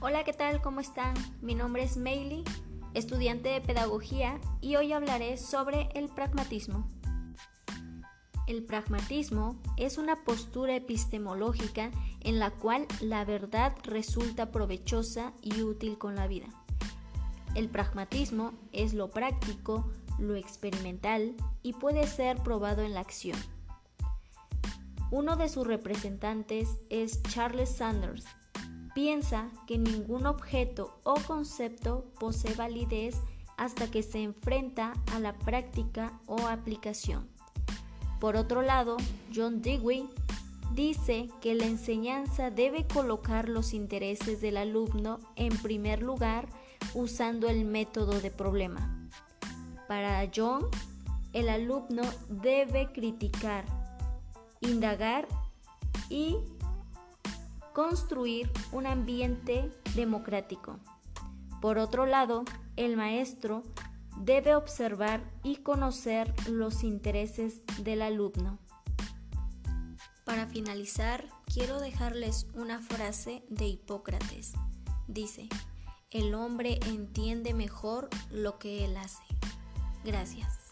Hola, ¿qué tal? ¿Cómo están? Mi nombre es Meili, estudiante de pedagogía, y hoy hablaré sobre el pragmatismo. El pragmatismo es una postura epistemológica en la cual la verdad resulta provechosa y útil con la vida. El pragmatismo es lo práctico, lo experimental y puede ser probado en la acción. Uno de sus representantes es Charles Sanders, piensa que ningún objeto o concepto posee validez hasta que se enfrenta a la práctica o aplicación. Por otro lado, John Dewey dice que la enseñanza debe colocar los intereses del alumno en primer lugar usando el método de problema. Para John, el alumno debe criticar, indagar y construir un ambiente democrático. Por otro lado, el maestro debe observar y conocer los intereses del alumno. Para finalizar, quiero dejarles una frase de Hipócrates. Dice, el hombre entiende mejor lo que él hace. Gracias.